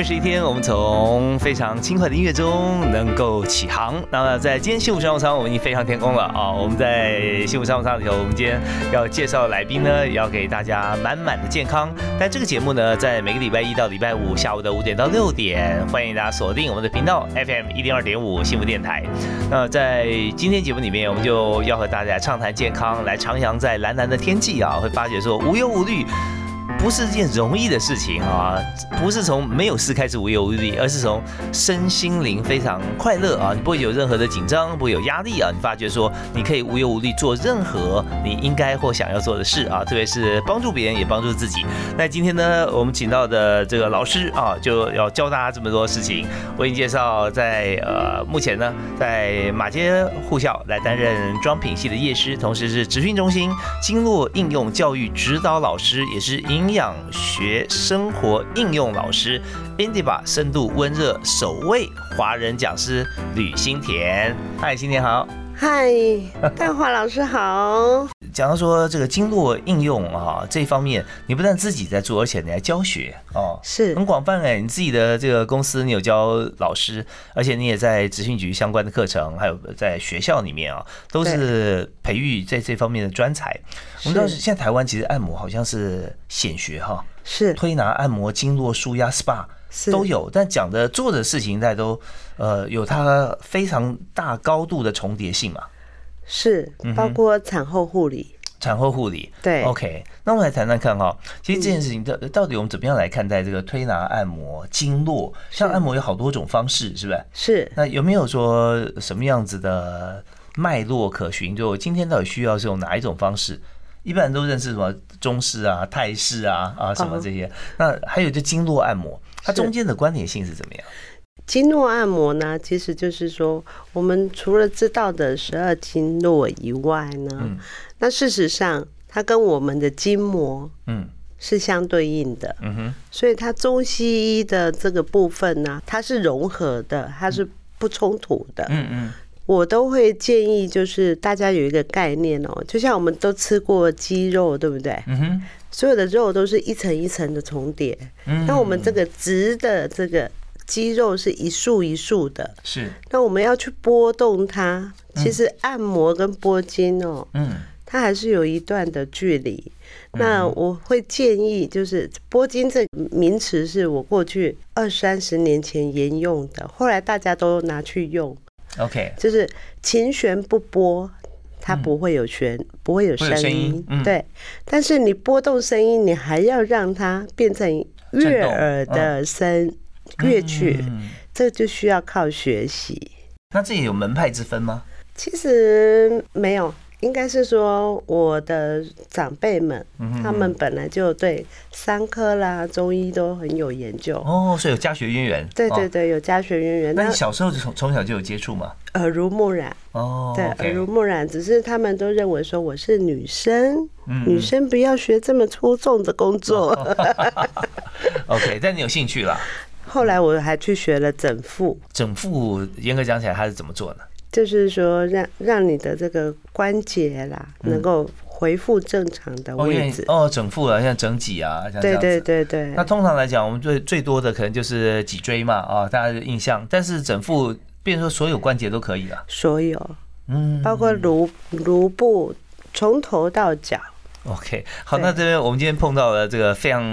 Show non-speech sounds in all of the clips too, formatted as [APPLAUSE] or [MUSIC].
又是一天，我们从非常轻快的音乐中能够起航。那么，在今天幸福商务舱，我们已经飞上天空了啊！我们在幸福商务舱里头，我们今天要介绍来宾呢，要给大家满满的健康。但这个节目呢，在每个礼拜一到礼拜五下午的五点到六点，欢迎大家锁定我们的频道 FM 一零二点五幸福电台。那在今天节目里面，我们就要和大家畅谈健康，来徜徉在蓝蓝的天际啊，会发觉说无忧无虑。不是一件容易的事情啊！不是从没有事开始无忧无虑，而是从身心灵非常快乐啊！你不会有任何的紧张，不会有压力啊！你发觉说你可以无忧无虑做任何你应该或想要做的事啊！特别是帮助别人也帮助自己。那今天呢，我们请到的这个老师啊，就要教大家这么多事情。为您介绍，在呃目前呢，在马街护校来担任装品系的业师，同时是职训中心经络应用教育指导老师，也是营。营养学生活应用老师，Indiba 深度温热首位华人讲师吕新田，嗨，新田好，嗨，大华老师好。讲到说这个经络应用啊这方面，你不但自己在做，而且你还教学哦，是很广泛哎。你自己的这个公司，你有教老师，而且你也在执行局相关的课程，还有在学校里面啊，都是培育在这方面的专才。我们知道现在台湾其实按摩好像是显学哈，是推拿、按摩、经络、舒压、SPA 都有，但讲的做的事情在都呃有它非常大高度的重叠性嘛。是，包括产后护理，产后护理，对，OK。那我们来谈谈看哈，其实这件事情到到底我们怎么样来看待这个推拿、按摩、经络？像按摩有好多种方式，是不是？是。那有没有说什么样子的脉络可循？就今天到底需要是用哪一种方式？一般人都认识什么中式啊、泰式啊啊什么这些。那还有就经络按摩，它中间的关联性是怎么样？经络按摩呢，其实就是说，我们除了知道的十二经络以外呢，那事实上它跟我们的筋膜，嗯，是相对应的，嗯哼，所以它中西医的这个部分呢，它是融合的，它是不冲突的，嗯嗯，我都会建议就是大家有一个概念哦，就像我们都吃过鸡肉，对不对？嗯哼，所有的肉都是一层一层的重叠，嗯，那我们这个直的这个。肌肉是一束一束的，是。那我们要去拨动它，其实按摩跟拨筋哦，嗯，它还是有一段的距离。那我会建议，就是拨筋这名词是我过去二三十年前沿用的，后来大家都拿去用。OK，就是琴弦不拨，它不会有弦，不会有声音。对，但是你拨动声音，你还要让它变成悦耳的声。乐曲，这就需要靠学习。那这也有门派之分吗？其实没有，应该是说我的长辈们，他们本来就对三科啦、中医都很有研究。哦，所以有家学渊源。对对对，有家学渊源。那你小时候就从从小就有接触吗？耳濡目染。哦，对，耳濡目染，只是他们都认为说我是女生，女生不要学这么粗重的工作。[LAUGHS] OK，但你有兴趣了。后来我还去学了整复，整复严格讲起来，它是怎么做呢？就是说让让你的这个关节啦，能够恢复正常的位置。哦，整复啊，像整脊啊，像对对对对。那通常来讲，我们最最多的可能就是脊椎嘛，啊，大家的印象。但是整复，变成说所有关节都可以了，所有，嗯，包括颅颅部从头到脚。OK，好，那这边我们今天碰到了这个非常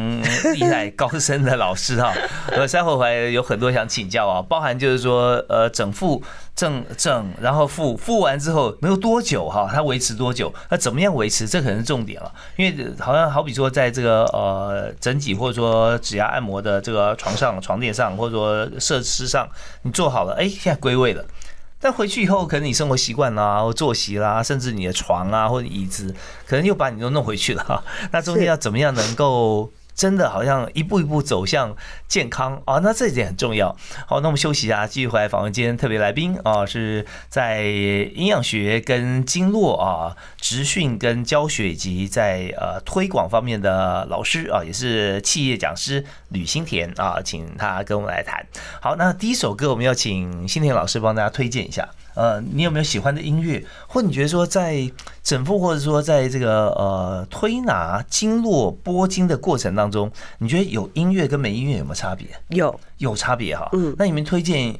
厉害高深的老师哈，[LAUGHS] 呃，三后还有很多想请教啊，包含就是说，呃，整复整整，然后复复完之后能有多久哈？它维持多久？那怎么样维持？这可能是重点了，因为好像好比说，在这个呃整体或者说指压按摩的这个床上、床垫上，或者说设施上，你做好了，哎，现在归位了。但回去以后，可能你生活习惯啦，或作息啦，甚至你的床啊或者椅子，可能又把你都弄回去了哈。那中间要怎么样能够？真的好像一步一步走向健康啊，那这一点很重要。好，那我们休息一下，继续回来访问今天特别来宾啊，是在营养学跟经络啊、职训跟教学以及在呃推广方面的老师啊，也是企业讲师吕新田啊，请他跟我们来谈。好，那第一首歌我们要请新田老师帮大家推荐一下。呃，你有没有喜欢的音乐，或你觉得说在整复或者说在这个呃推拿经络拨经的过程当中，你觉得有音乐跟没音乐有没有差别？有，有差别哈。嗯，那你们推荐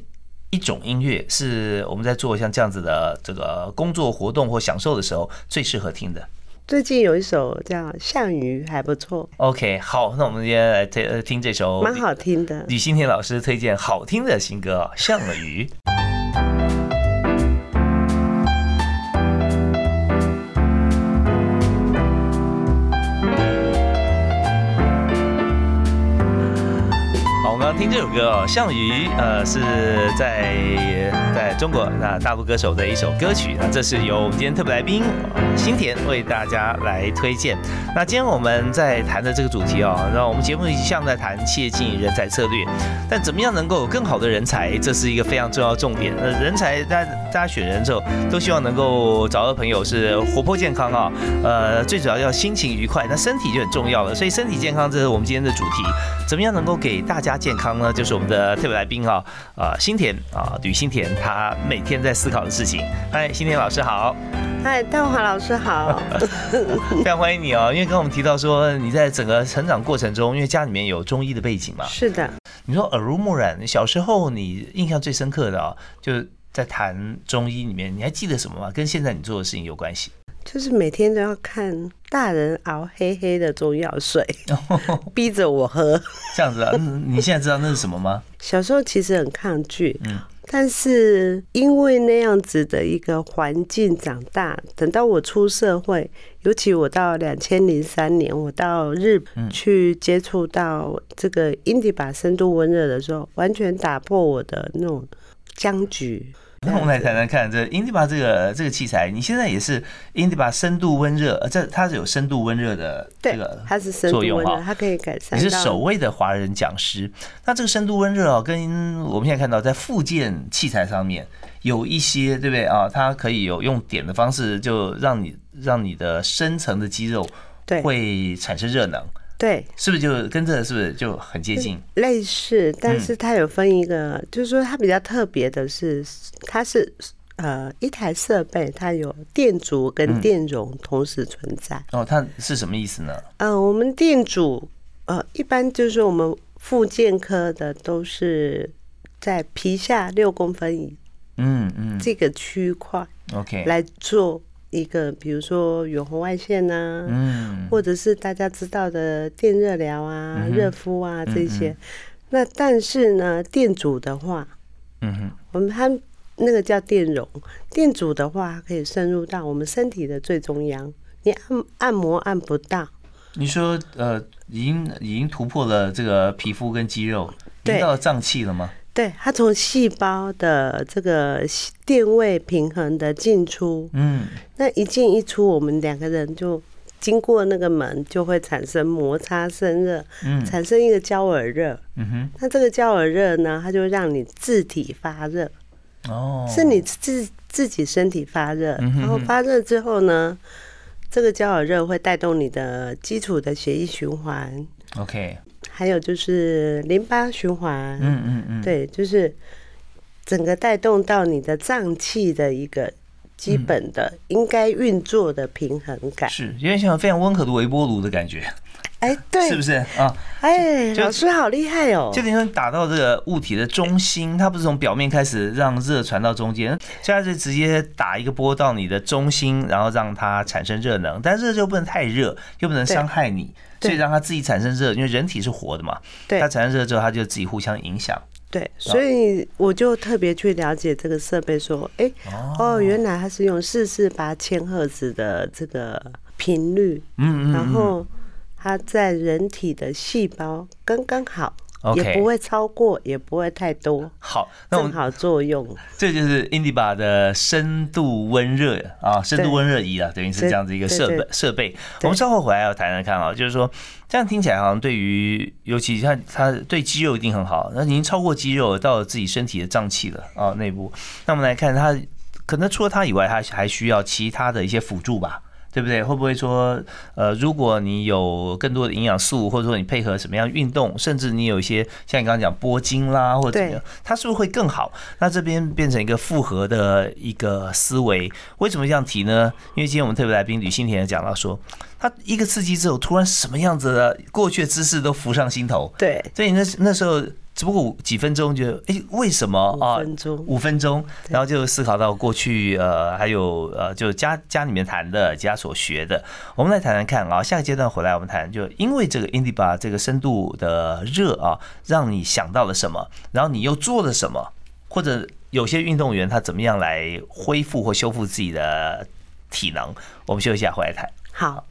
一种音乐是我们在做像这样子的这个工作活动或享受的时候最适合听的？最近有一首叫《项羽》，还不错。OK，好，那我们今天来听听这首蛮好听的，李新田老师推荐好听的新歌《项羽》。这首歌哦，项羽，呃，是在在中国那大陆歌手的一首歌曲。啊这是由我们今天特别来宾新田为大家来推荐。那今天我们在谈的这个主题哦，那我们节目一向在谈切近人才策略，但怎么样能够有更好的人才，这是一个非常重要的重点。那人才，大家大家选人之后，都希望能够找到朋友是活泼健康啊，呃，最主要要心情愉快，那身体就很重要了。所以身体健康，这是我们今天的主题。怎么样能够给大家健康呢？就是我们的特别来宾啊，啊，新田啊，吕新田，他每天在思考的事情。嗨，新田老师好。嗨，大华老师好。[LAUGHS] 非常欢迎你哦，因为刚刚我们提到说你在整个成长过程中，因为家里面有中医的背景嘛。是的。你说耳濡目染，小时候你印象最深刻的啊，就在谈中医里面，你还记得什么吗？跟现在你做的事情有关系？就是每天都要看大人熬黑黑的中药水，逼着我喝。这样子啊？你现在知道那是什么吗？小时候其实很抗拒，嗯，但是因为那样子的一个环境长大，等到我出社会，尤其我到两千零三年，我到日本去接触到这个英迪把深度温热的时候，完全打破我的那种僵局。那我们来谈谈看，这 Indiba 这个这个器材，你现在也是 Indiba 深度温热，呃，这它是有深度温热的这个它是作用哈，它可以改善。你是首位的华人讲师，那这个深度温热哦，跟我们现在看到在附件器材上面有一些，对不对啊？它可以有用点的方式，就让你让你的深层的肌肉会产生热能。对，是不是就跟这个是不是就很接近？类似，但是它有分一个，就是说它比较特别的是，它是呃一台设备，它有电阻跟电容同时存在。哦，它是什么意思呢？呃，我们电阻呃一般就是我们附件科的都是在皮下六公分以嗯嗯这个区块，OK 来做。一个，比如说远红外线呐，嗯，或者是大家知道的电热疗啊、热敷啊这些。那但是呢，电阻的话，嗯哼，我们它那个叫电容，电阻的话可以深入到我们身体的最中央，你按按摩按不到。你说呃，已经已经突破了这个皮肤跟肌肉，到了脏器了吗？对，它从细胞的这个电位平衡的进出，嗯，那一进一出，我们两个人就经过那个门，就会产生摩擦生热，嗯，产生一个焦耳热，嗯哼，那这个焦耳热呢，它就让你自体发热，哦，是你自自己身体发热，然后发热之后呢，这个焦耳热会带动你的基础的血液循环，OK。还有就是淋巴循环，嗯嗯嗯，对，就是整个带动到你的脏器的一个基本的应该运作的平衡感，是有点像非常温和的微波炉的感觉，哎，对，[LAUGHS] 是不是啊？哎，老师好厉害哦！就等于说打到这个物体的中心，它不是从表面开始让热传到中间，现在是直接打一个波到你的中心，然后让它产生热能，但热就不能太热，又不能伤害你。所以让它自己产生热，因为人体是活的嘛。对。它产生热之后，它就自己互相影响。对。所以我就特别去了解这个设备，说，哎，哦，原来它是用四四八千赫兹的这个频率，嗯嗯，然后它在人体的细胞刚刚好也不会超过，也不会太多。好，那我们好作用。这就是 Indiba 的深度温热啊，深度温热仪啊，等于是这样子一个设备设备。我们稍后回来要谈谈看啊，就是说这样听起来好像对于，尤其像它对肌肉一定很好。那已经超过肌肉到了自己身体的脏器了啊，内部。那我们来看它，可能除了它以外，它还需要其他的一些辅助吧。对不对？会不会说，呃，如果你有更多的营养素，或者说你配合什么样运动，甚至你有一些像你刚刚讲拨筋啦，或者怎么样，它是不是会更好？那这边变成一个复合的一个思维。为什么这样提呢？因为今天我们特别来宾吕新田讲到说，他一个刺激之后，突然什么样子的过去的姿势都浮上心头。对，所以那那时候。只不过几分钟就哎，为什么啊？五分钟，然后就思考到过去呃，还有呃，就家家里面谈的，家所学的，我们来谈谈看啊。下个阶段回来我们谈，就因为这个 Indiba 这个深度的热啊，让你想到了什么？然后你又做了什么？或者有些运动员他怎么样来恢复或修复自己的体能？我们休息一下，回来谈。好。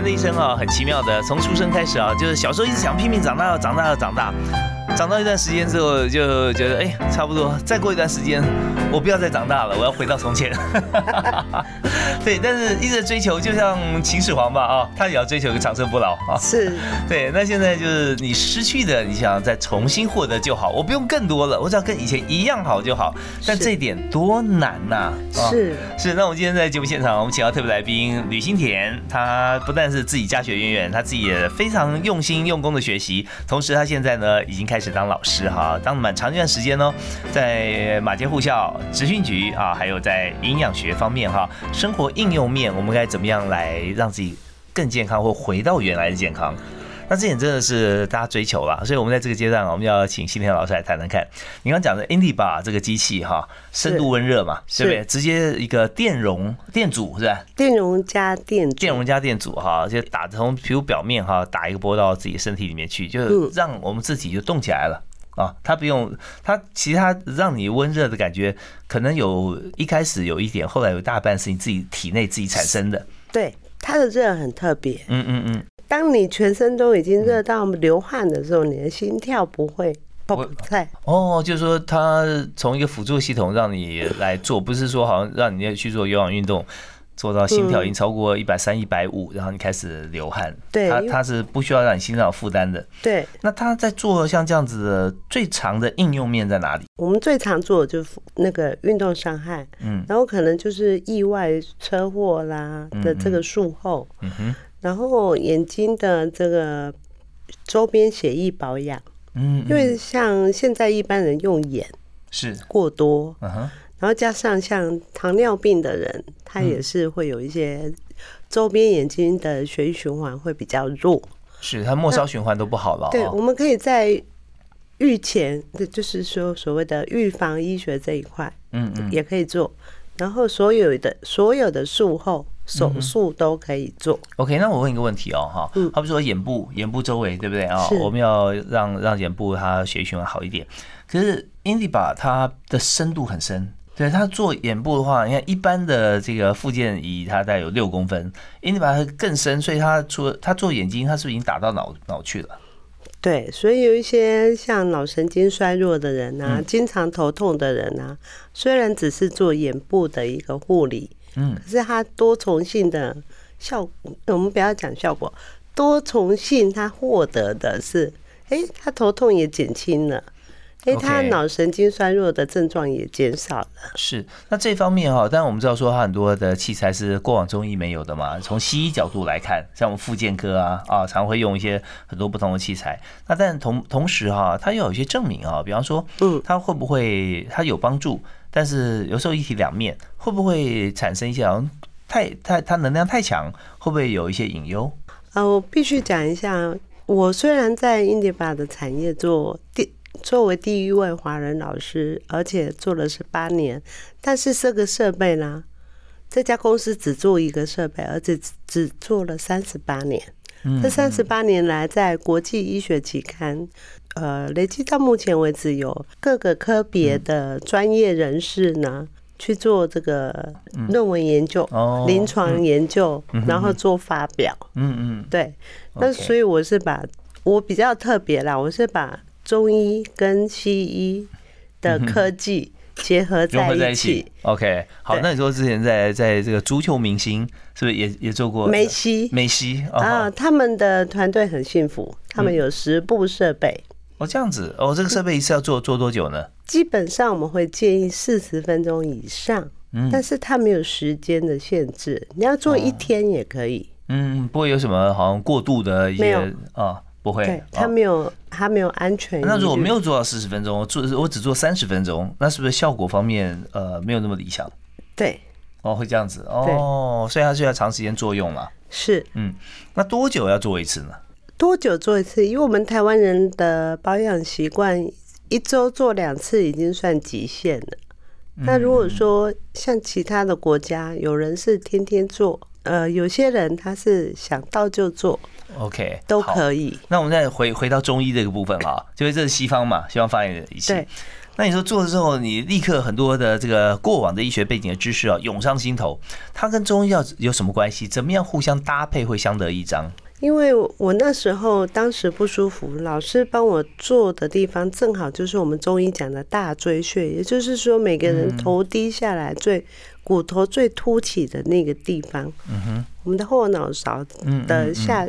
人的一生啊，很奇妙的，从出生开始啊，就是小时候一直想拼命长大，要长大，要长大。长到一段时间之后，就觉得哎，差不多，再过一段时间，我不要再长大了，我要回到从前。[LAUGHS] 对，但是一直追求，就像秦始皇吧，啊，他也要追求一个长生不老啊。是，[LAUGHS] 对。那现在就是你失去的，你想再重新获得就好，我不用更多了，我只要跟以前一样好就好。但这一点多难呐！是是。那我们今天在节目现场，我们请到特别来宾吕新田，他不但是自己家学渊源，他自己也非常用心用功的学习，同时他现在呢已经开始。当老师哈，当了蛮长一段时间哦，在马街护校、职训局啊，还有在营养学方面哈，生活应用面，我们该怎么样来让自己更健康或回到原来的健康？那这点真的是大家追求了，所以我们在这个阶段，我们要请新田老师来谈谈看。你刚讲的 Indiba 这个机器哈，深度温热嘛，对不对？直接一个电容电阻是吧？电容加电电容加电阻哈，就打从皮肤表面哈，打一个波到自己身体里面去，就让我们自己就动起来了啊。它不用它，其实它让你温热的感觉，可能有一开始有一点，后来有大半是你自己体内自己产生的。对，它的热很特别。嗯嗯嗯。当你全身都已经热到流汗的时候，你的心跳不会不在。哦，就是说，它从一个辅助系统让你来做，不是说好像让你要去做有氧运动，做到心跳已经超过一百三、一百五，然后你开始流汗。对，它它是不需要让你心脏负担的。对。那它在做像这样子的最长的应用面在哪里？我们最常做的就是那个运动伤害，嗯，然后可能就是意外车祸啦的这个术后，嗯哼。然后眼睛的这个周边血液保养，嗯，因为像现在一般人用眼是过多，嗯哼，然后加上像糖尿病的人，他也是会有一些周边眼睛的血液循环会比较弱，是他末梢循环都不好了。对，我们可以在预前，就是说所谓的预防医学这一块，嗯嗯，也可以做。然后所有的所有的术后。手术都可以做。OK，那我问一个问题哦，哈，好比说眼部，眼部周围对不对啊？我们要让让眼部它血液循环好一点。可是 Indiba 它的深度很深，对它做眼部的话，你看一般的这个附件仪它大概有六公分，Indiba 它更深，所以它除了它做眼睛，它是不是已经打到脑脑去了？对，所以有一些像脑神经衰弱的人啊，经常头痛的人啊，虽然只是做眼部的一个护理。嗯，可是它多重性的效果，我们不要讲效果，多重性它获得的是，哎，他头痛也减轻了，哎，他脑神经衰弱的症状也减少了。是，那这方面哈，当然我们知道说很多的器材是过往中医没有的嘛。从西医角度来看，像我们复健科啊啊，常会用一些很多不同的器材。那但同同时哈，它又有一些证明啊，比方说，嗯，它会不会它有帮助？但是有时候一体两面，会不会产生一些好像太太它能量太强，会不会有一些隐忧？啊，我必须讲一下，我虽然在 Indiba 的产业做第作为第一位华人老师，而且做了十八年，但是这个设备呢，这家公司只做一个设备，而且只做了三十八年。这三十八年来，在国际医学期刊。呃，累计到目前为止，有各个科别的专业人士呢，去做这个论文研究、临床研究，然后做发表。嗯嗯，对。那所以我是把我比较特别啦，我是把中医跟西医的科技结合在一起。OK，好，那你说之前在在这个足球明星是不是也也做过梅西？梅西啊，他们的团队很幸福，他们有十部设备。哦，这样子哦，这个设备一次要做做多久呢？基本上我们会建议四十分钟以上，嗯，但是它没有时间的限制，你要做一天也可以。嗯，不会有什么好像过度的一些啊，不会，对，它没有，他没有安全。那如果没有做到四十分钟，做我只做三十分钟，那是不是效果方面呃没有那么理想？对，哦，会这样子哦，所以它是要长时间作用了。是，嗯，那多久要做一次呢？多久做一次？因为我们台湾人的保养习惯，一周做两次已经算极限了。那如果说像其他的国家，有人是天天做，呃，有些人他是想到就做，OK，都可以。那我们再回回到中医这个部分哈，[COUGHS] 就是这是西方嘛，西方发源的仪器。那你说做了之后，你立刻很多的这个过往的医学背景的知识啊涌上心头，它跟中医药有什么关系？怎么样互相搭配会相得益彰？因为我那时候当时不舒服，老师帮我做的地方正好就是我们中医讲的大椎穴，也就是说每个人头低下来最骨头最凸起的那个地方，嗯哼，我们的后脑勺的下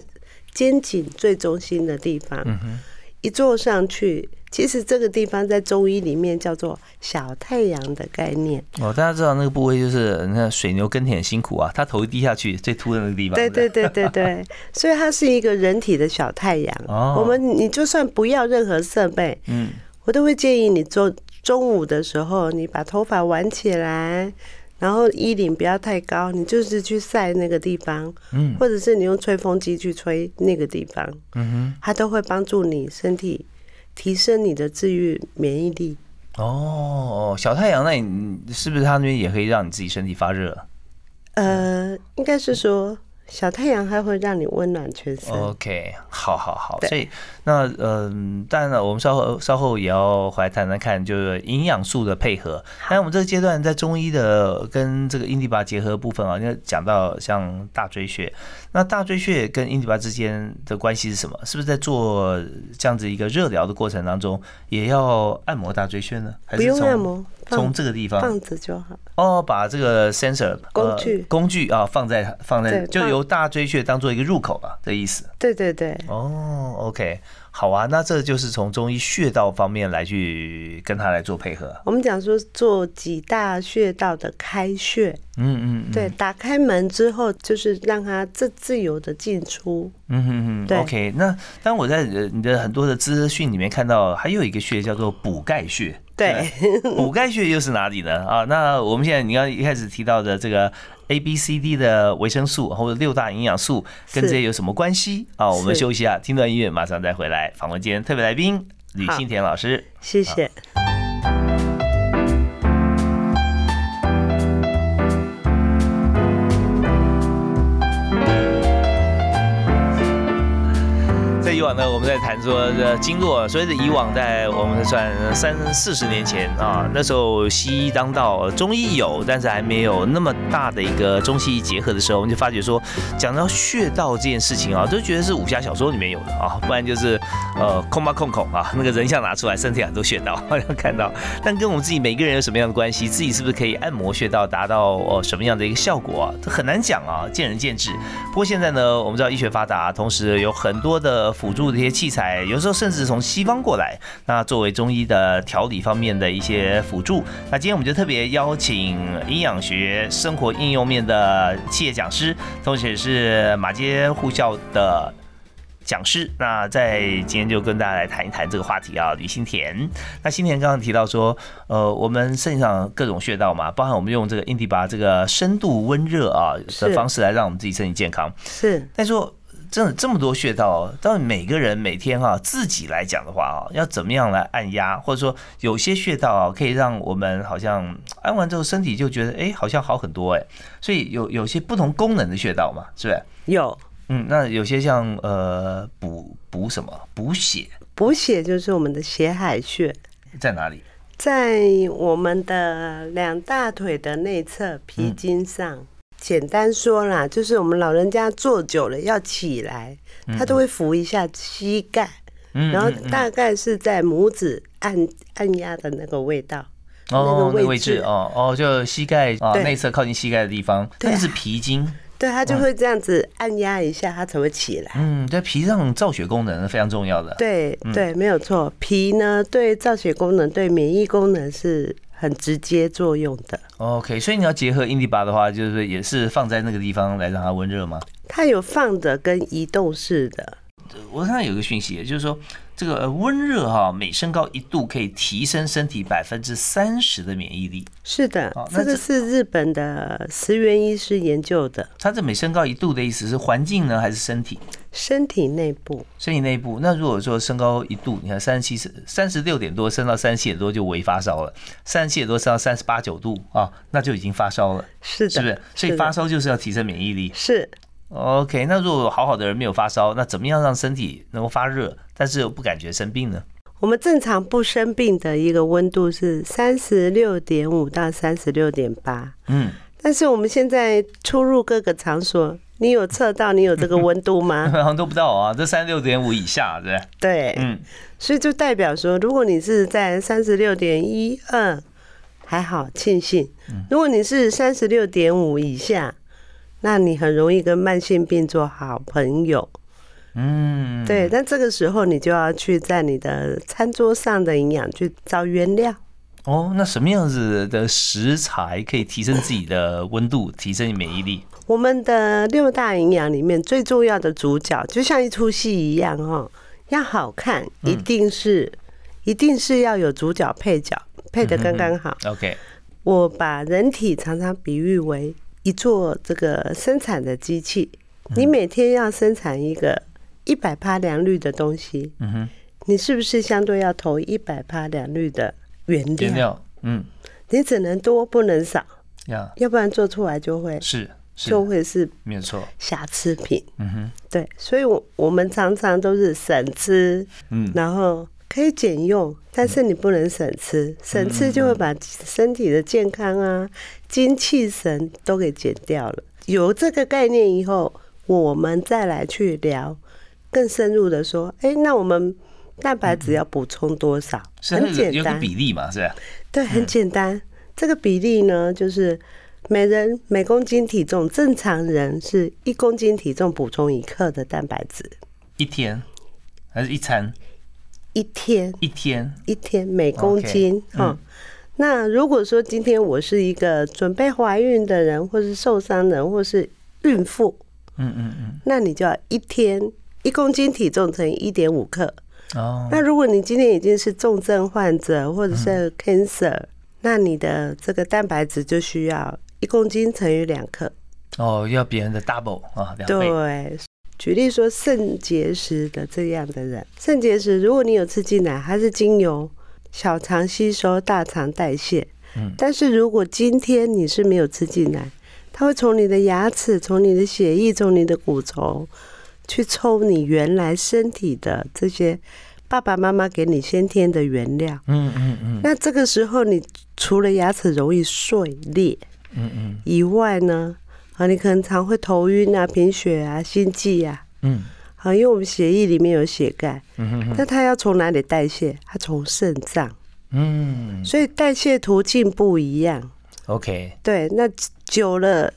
肩颈最中心的地方，嗯，一坐上去。其实这个地方在中医里面叫做小太阳的概念哦，大家知道那个部位就是你看水牛耕田很辛苦啊，它头一低下去最凸的那个地方。对对对对对，[LAUGHS] 所以它是一个人体的小太阳。哦，我们你就算不要任何设备，嗯，我都会建议你做中午的时候，你把头发挽起来，然后衣领不要太高，你就是去晒那个地方，嗯，或者是你用吹风机去吹那个地方，嗯哼，它都会帮助你身体。提升你的治愈免疫力哦，小太阳，那你是不是它那边也可以让你自己身体发热？呃，应该是说。小太阳还会让你温暖全身。OK，好，好，好。所以那嗯，当然了，我们稍后稍后也要回来谈谈看，就是营养素的配合。但我们这个阶段在中医的跟这个英迪巴结合部分啊，因为讲到像大椎穴，那大椎穴跟英迪巴之间的关系是什么？是不是在做这样子一个热疗的过程当中，也要按摩大椎穴呢？不用按摩。从这个地方放着就好哦，把这个 sensor 工具工具啊放在放在，就由大椎穴当做一个入口吧的意思。对对对。哦，OK。好啊，那这就是从中医穴道方面来去跟他来做配合。我们讲说做几大穴道的开穴，嗯嗯，对，打开门之后就是让它自自由的进出。嗯嗯嗯，OK。那当我在你的很多的资讯里面看到，还有一个穴叫做补钙穴。对，[LAUGHS] 补钙穴又是哪里呢？啊，那我们现在你刚一开始提到的这个。A、B、C、D 的维生素或者六大营养素跟这些有什么关系啊？我们休息一下，听段音乐，马上再回来访问今天特别来宾吕新田老师。谢谢。以往呢，我们在谈说这经络，所以是以往在我们算三四十年前啊，那时候西医当道，中医有，但是还没有那么大的一个中西医结合的时候，我们就发觉说，讲到穴道这件事情啊，都觉得是武侠小说里面有的啊，不然就是呃空吧空空啊，那个人像拿出来，身体很多穴道好像看到，但跟我们自己每个人有什么样的关系，自己是不是可以按摩穴道达到哦什么样的一个效果啊，这很难讲啊，见仁见智。不过现在呢，我们知道医学发达，同时有很多的辅。辅助这些器材，有时候甚至从西方过来，那作为中医的调理方面的一些辅助。那今天我们就特别邀请营养学生活应用面的企业讲师，同时也是马街护校的讲师。那在今天就跟大家来谈一谈这个话题啊，李新田。那新田刚刚提到说，呃，我们身体上各种穴道嘛，包含我们用这个印第巴这个深度温热啊的方式来让我们自己身体健康。是，但说。真的这么多穴道，到底每个人每天哈自己来讲的话啊，要怎么样来按压，或者说有些穴道啊，可以让我们好像按完之后身体就觉得哎，好像好很多哎。所以有有些不同功能的穴道嘛，是不是？有，嗯，那有些像呃补补什么补血，补血就是我们的血海穴在哪里？在我们的两大腿的内侧皮筋上，简单说啦，就是我们老人家坐久了要起来，他都会扶一下膝盖，然后大概是在拇指按按压的那个味道。哦，那个位置哦哦，就膝盖啊内侧靠近膝盖的地方，那是皮筋。对，它就会这样子按压一下，它才会起来。嗯，对，脾脏造血功能是非常重要的。对对，没有错。皮呢，对造血功能、对免疫功能是很直接作用的。OK，所以你要结合印第巴的话，就是也是放在那个地方来让它温热吗？它有放的跟移动式的。我看到有个讯息，就是说。这个温热哈，每升高一度可以提升身体百分之三十的免疫力。是的，这个是日本的石原医师研究的。它这每升高一度的意思是环境呢，还是身体？身体内部。身体内部。那如果说升高一度，你看三十七、三十六点多升到三十七点多就微发烧了，三十七点多升到三十八九度啊，那就已经发烧了。是的，是不是？所以发烧就是要提升免疫力。是。OK，那如果好好的人没有发烧，那怎么样让身体能够发热，但是又不感觉生病呢？我们正常不生病的一个温度是三十六点五到三十六点八。嗯，但是我们现在出入各个场所，你有测到你有这个温度吗？[LAUGHS] 好像都不到啊，这三十六点五以下，对对，嗯，所以就代表说，如果你是在三十六点一二，还好庆幸；如果你是三十六点五以下。那你很容易跟慢性病做好朋友，嗯，对。那这个时候你就要去在你的餐桌上的营养去找原料。哦，那什么样子的食材可以提升自己的温度，提升免疫力？我们的六大营养里面最重要的主角，就像一出戏一样哈，要好看，一定是一定是要有主角配角配的刚刚好。OK，我把人体常常比喻为。一座这个生产的机器，你每天要生产一个一百帕良率的东西，嗯哼，你是不是相对要投一百帕良率的原料？原料，嗯，你只能多不能少，要，要不然做出来就会是就会是没错。瑕疵品，嗯哼，对，所以，我我们常常都是省吃，嗯，然后。可以减用，但是你不能省吃，省吃就会把身体的健康啊、精气神都给减掉了。有这个概念以后，我们再来去聊更深入的说，哎，那我们蛋白质要补充多少？很简单，比例嘛，是吧？对，很简单。这个比例呢，就是每人每公斤体重，正常人是一公斤体重补充一克的蛋白质，一天还是一餐？一天。一天。一天每公斤哈，那如果说今天我是一个准备怀孕的人，或是受伤人，或是孕妇，嗯嗯嗯，那你就要一天一公斤体重乘以一点五克。哦。那如果你今天已经是重症患者或者是 cancer，那你的这个蛋白质就需要一公斤乘以两克。哦，要别人的 double 啊，两倍。对。举例说，肾结石的这样的人，肾结石，如果你有吃进来，它是经由小肠吸收、大肠代谢。嗯，但是如果今天你是没有吃进来，它会从你的牙齿、从你的血液、从你的骨头去抽你原来身体的这些爸爸妈妈给你先天的原料。嗯嗯嗯。那这个时候，你除了牙齿容易碎裂，嗯嗯，以外呢？啊，你可能常会头晕啊、贫血啊、心悸啊。嗯，好，因为我们血液里面有血钙。嗯哼哼。那它要从哪里代谢？它从肾脏。嗯。所以代谢途径不一样。OK。对，那久了，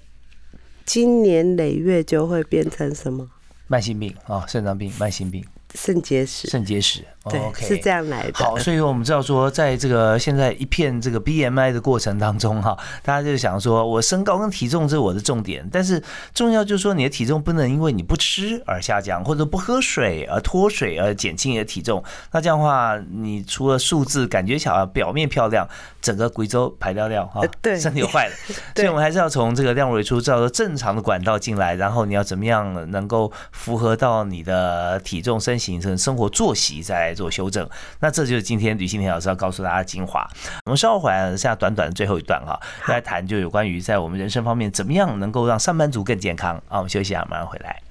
经年累月就会变成什么？慢性病啊，肾脏病、慢性病。肾结石，肾结石，对，是这样来的。好，所以我们知道说，在这个现在一片这个 BMI 的过程当中，哈，大家就想说，我身高跟体重这是我的重点，但是重要就是说，你的体重不能因为你不吃而下降，或者不喝水而脱水而减轻你的体重。那这样的话，你除了数字感觉小，表面漂亮，整个贵州排掉掉哈，对，身体坏了。[LAUGHS] 所以我们还是要从这个量入为出，照着正常的管道进来，然后你要怎么样能够符合到你的体重身。形成生活作息再来做修正，那这就是今天吕新田老师要告诉大家的精华。我们稍后回来，剩下短短的最后一段哈，来谈就有关于在我们人生方面怎么样能够让上班族更健康啊。我们休息一下，马上回来。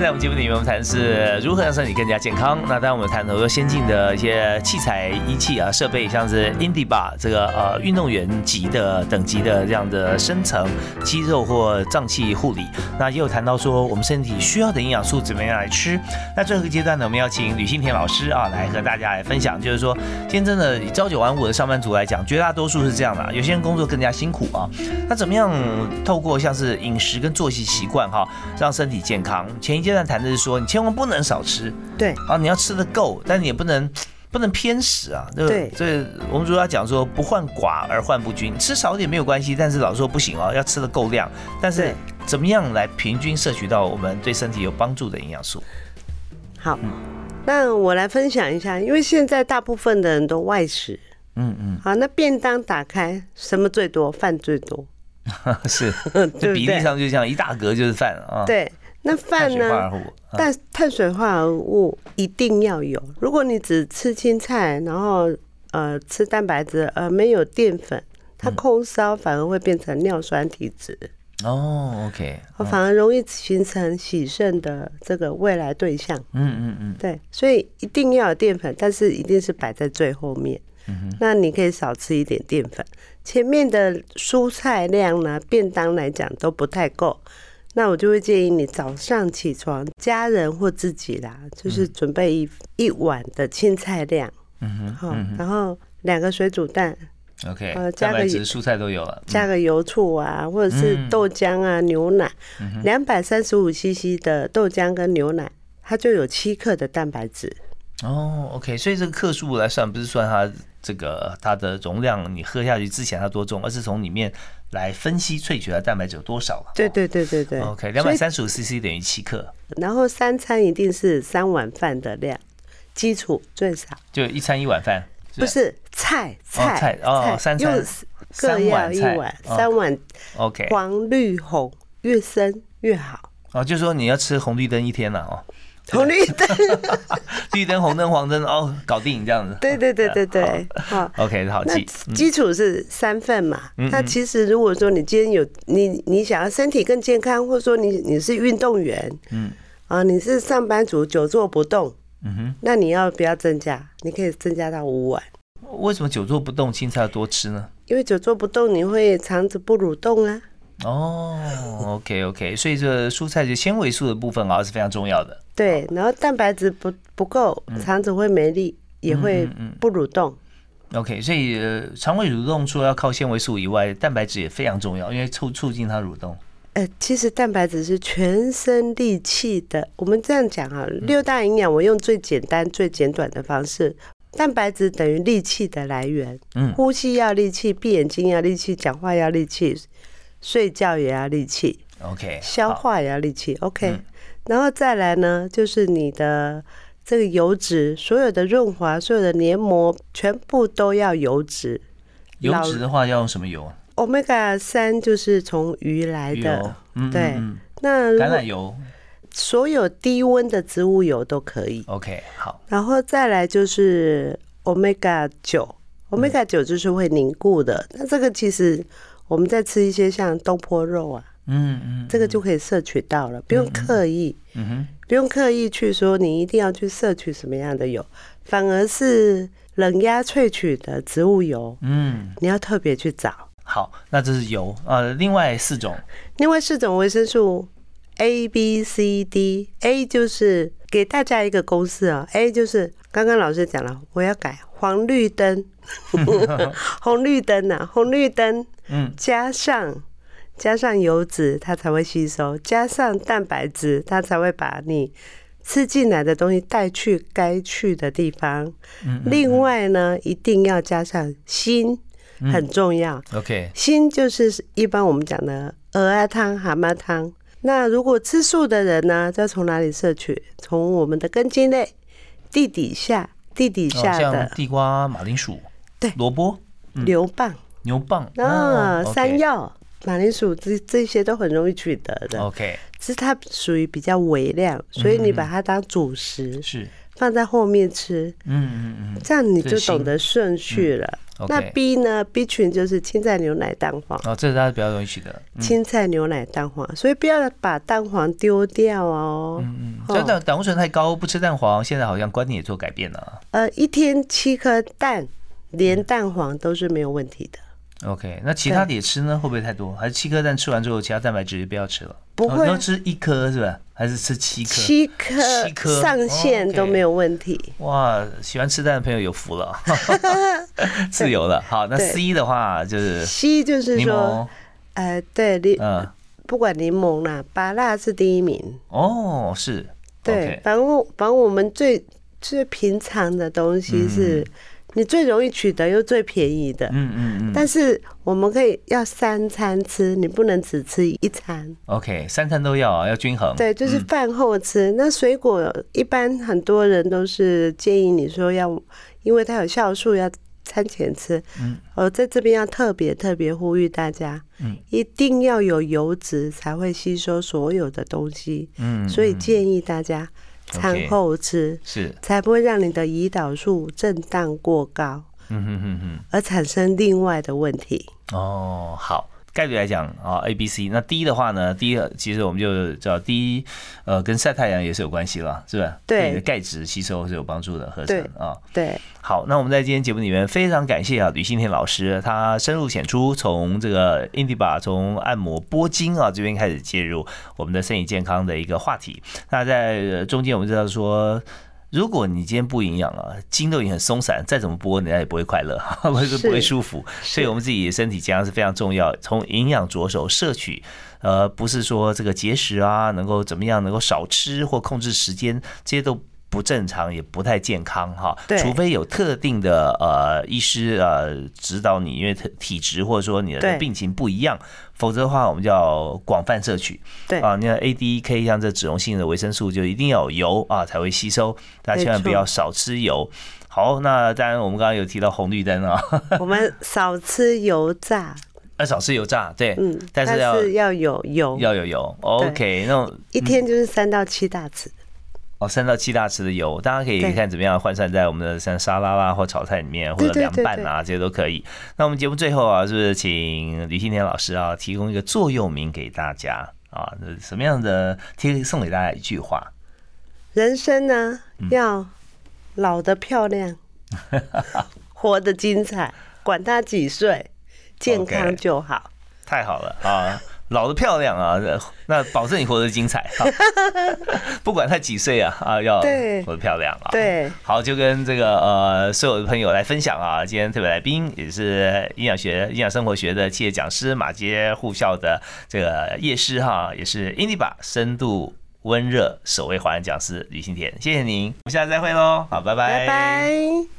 在我们节目里面，我们谈的是如何让身体更加健康。那当然，我们谈很多先进的一些器材、仪器啊、设备，像是 Indiba 这个呃运动员级的等级的这样的深层肌肉或脏器护理。那也有谈到说，我们身体需要的营养素怎么样来吃。那最后一个阶段呢，我们要请吕新田老师啊来和大家来分享，就是说，今天真的朝九晚五的上班族来讲，绝大多数是这样的，有些人工作更加辛苦啊。那怎么样透过像是饮食跟作息习惯哈，让身体健康？前一阶段谈的是说，你千万不能少吃，对，啊，你要吃的够，但你也不能 [TSK] 不能偏食啊，对，所以我们主要讲说不患寡而患不均，吃少点没有关系，但是老说不行哦，要吃的够量，但是怎么样来平均摄取到我们对身体有帮助的营养素？好，那我来分享一下，因为现在大部分的人都外食，嗯嗯，好，那便当打开什么最多？饭最多，[LAUGHS] 是，[LAUGHS] 这比例上就这样，一大格就是饭啊，对。那饭呢？但碳水化合物一定要有。如果你只吃青菜，然后呃吃蛋白质，而没有淀粉，它空烧反而会变成尿酸体质。哦，OK，反而容易形成喜肾的这个未来对象。嗯嗯嗯，对，所以一定要有淀粉，但是一定是摆在最后面。那你可以少吃一点淀粉。前面的蔬菜量呢，便当来讲都不太够。那我就会建议你早上起床，家人或自己啦，就是准备一一碗的青菜量，嗯哼，好，然后两个水煮蛋，OK，呃，加个蔬菜都有了，加个油醋啊，或者是豆浆啊、牛奶，两百三十五 CC 的豆浆跟牛奶，它就有七克的蛋白质。哦，OK，所以这个克数来算，不是算它这个它的容量，你喝下去之前它多重，而是从里面。来分析萃取的蛋白质有多少对对对对对。OK，两百三十五 CC 等于七克。然后三餐一定是三碗饭的量，基础最少。就一餐一碗饭。不是菜菜菜哦，三餐各要一碗，三碗。OK。黄绿红越深越好。哦，就是说你要吃红绿灯一天了哦。[LAUGHS] 红绿灯，[LAUGHS] 绿灯、红灯、黄灯，哦，搞定这样子。对对对对对，好，OK，好记。基础是三份嘛？那其实如果说你今天有你你想要身体更健康，或者说你你是运动员，嗯，啊，你是上班族，久坐不动，嗯哼，那你要不要增加？你可以增加到五碗。为什么久坐不动，青菜要多吃呢？因为久坐不动，你会肠子不蠕动啊。哦，OK OK，所以这蔬菜就纤维素的部分啊是非常重要的。对，然后蛋白质不不够，肠子会没力，也会不蠕动。OK，所以肠胃蠕动除了要靠纤维素以外，蛋白质也非常重要，因为促促进它蠕动。呃，其实蛋白质是全身力气的。我们这样讲啊，六大营养，我用最简单、最简短的方式，蛋白质等于力气的来源。嗯，呼吸要力气，闭眼睛要力气，讲话要力气。睡觉也要力气，OK，消化也要力气，OK，然后再来呢，就是你的这个油脂，所有的润滑，所有的黏膜，全部都要油脂。油脂的话要用什么油？Omega 三就是从鱼来的，对。那橄榄油，所有低温的植物油都可以，OK，好。然后再来就是 Omega 九，Omega 九就是会凝固的，那这个其实。我们再吃一些像东坡肉啊，嗯嗯，这个就可以摄取到了，不用刻意，嗯哼，不用刻意去说你一定要去摄取什么样的油，反而是冷压萃取的植物油，嗯，你要特别去找。好，那这是油，呃，另外四种，另外四种维生素 A、B、C、D，A 就是给大家一个公式啊，A 就是刚刚老师讲了，我要改黄绿灯，[LAUGHS] 红绿灯啊，红绿灯。嗯，加上加上油脂，它才会吸收；加上蛋白质，它才会把你吃进来的东西带去该去的地方。嗯，另外呢，一定要加上锌，很重要。OK，锌就是一般我们讲的鹅啊汤、蛤蟆汤。那如果吃素的人呢，要从哪里摄取？从我们的根茎类、地底下、地底下的地瓜、马铃薯、对萝卜、牛蒡。牛蒡啊，山药、马铃薯这这些都很容易取得的。OK，只是它属于比较微量，所以你把它当主食，是放在后面吃。嗯嗯嗯，这样你就懂得顺序了。那 B 呢？B 群就是青菜、牛奶、蛋黄。哦，这是大家比较容易取的。青菜、牛奶、蛋黄，所以不要把蛋黄丢掉哦。嗯嗯。就胆胆固醇太高，不吃蛋黄，现在好像观念也做改变了。呃，一天七颗蛋，连蛋黄都是没有问题的。OK，那其他的也吃呢？会不会太多？还是七颗蛋吃完之后，其他蛋白质不要吃了？不会，要吃一颗是吧？还是吃七颗？七颗，七颗上限都没有问题。哇，喜欢吃蛋的朋友有福了，[LAUGHS] 自由了。好，那 C 的话就是 C 就是说，呃，对，柠，嗯，不管柠檬啦，芭辣是第一名。哦，是，对，反正反正我们最最平常的东西是。你最容易取得又最便宜的，嗯嗯嗯。但是我们可以要三餐吃，你不能只吃一餐。OK，三餐都要啊，要均衡。对，就是饭后吃。那水果一般很多人都是建议你说要，因为它有酵素，要餐前吃。嗯。我在这边要特别特别呼吁大家，嗯，一定要有油脂才会吸收所有的东西。嗯。所以建议大家。餐后吃是，才不会让你的胰岛素震荡过高，嗯哼哼哼，而产生另外的问题。哦，好。概率来讲啊，A、B、C，那第一的话呢，第一其实我们就知道，第一呃跟晒太阳也是有关系了，是吧？对，钙质吸收是有帮助的，合成啊。对。好，那我们在今天节目里面非常感谢啊吕新田老师，他深入浅出，从这个 Indiba 从按摩拨筋啊这边开始介入我们的身体健康的一个话题。那在中间我们知道说。如果你今天不营养啊，筋都已经很松散，再怎么播，人家也不会快乐，[LAUGHS] 不会不会舒服。所以，我们自己的身体健康是非常重要。从营养着手摄取，呃，不是说这个节食啊，能够怎么样，能够少吃或控制时间，这些都。不正常也不太健康哈，除非有特定的呃医师呃指导你，因为体体质或者说你的病情不一样，否则的话我们叫广泛摄取。对。啊，你看 A、D、K 像这脂溶性的维生素就一定要有油啊才会吸收，大家千万不要少吃油。好，那当然我们刚刚有提到红绿灯啊，[LAUGHS] 我们少吃油炸，呃少吃油炸，对，嗯，但是要要有油，要有油，OK，那一天就是三到七大匙。哦，三到七大匙的油，大家可以看怎么样换算在我们的像沙拉啦或炒菜里面，或者凉拌啊，这些都可以。那我们节目最后啊，是不是请吕新田老师啊，提供一个座右铭给大家啊？什么样的贴送给大家一句话？人生呢，要老的漂亮，[LAUGHS] 活得精彩，管他几岁，健康就好。太好了啊！老的漂亮啊，[LAUGHS] 那保证你活得精彩。[LAUGHS] 不管他几岁啊，啊，要活得漂亮啊。对，好，就跟这个呃所有的朋友来分享啊。今天特别来宾也是营养学、营养生活学的企业讲师，马街护校的这个叶师哈，也是 Indiba 深度温热首位华人讲师吕新田，谢谢您，我们下次再会喽，好，拜拜，拜拜。